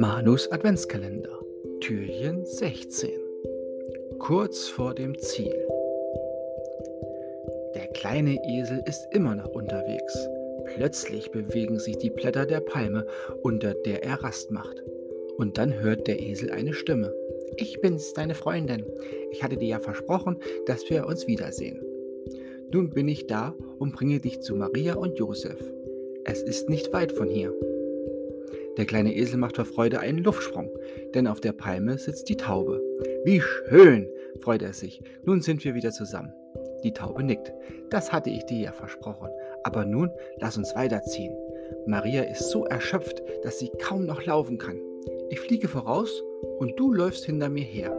Manus Adventskalender, Türchen 16. Kurz vor dem Ziel. Der kleine Esel ist immer noch unterwegs. Plötzlich bewegen sich die Blätter der Palme, unter der er Rast macht. Und dann hört der Esel eine Stimme. Ich bin's, deine Freundin. Ich hatte dir ja versprochen, dass wir uns wiedersehen. Nun bin ich da und bringe dich zu Maria und Josef. Es ist nicht weit von hier. Der kleine Esel macht vor Freude einen Luftsprung, denn auf der Palme sitzt die Taube. Wie schön, freut er sich. Nun sind wir wieder zusammen. Die Taube nickt. Das hatte ich dir ja versprochen. Aber nun lass uns weiterziehen. Maria ist so erschöpft, dass sie kaum noch laufen kann. Ich fliege voraus und du läufst hinter mir her.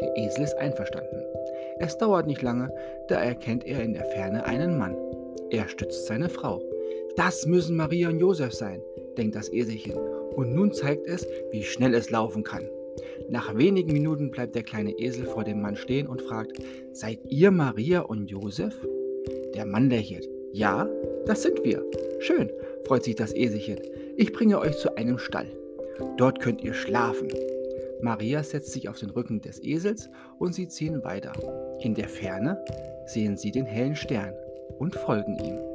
Der Esel ist einverstanden. Es dauert nicht lange, da erkennt er in der Ferne einen Mann. Er stützt seine Frau. Das müssen Maria und Josef sein, denkt das Eselchen. Und nun zeigt es, wie schnell es laufen kann. Nach wenigen Minuten bleibt der kleine Esel vor dem Mann stehen und fragt, seid ihr Maria und Josef? Der Mann lächelt. Ja, das sind wir. Schön, freut sich das Eselchen. Ich bringe euch zu einem Stall. Dort könnt ihr schlafen. Maria setzt sich auf den Rücken des Esels und sie ziehen weiter. In der Ferne sehen sie den hellen Stern und folgen ihm.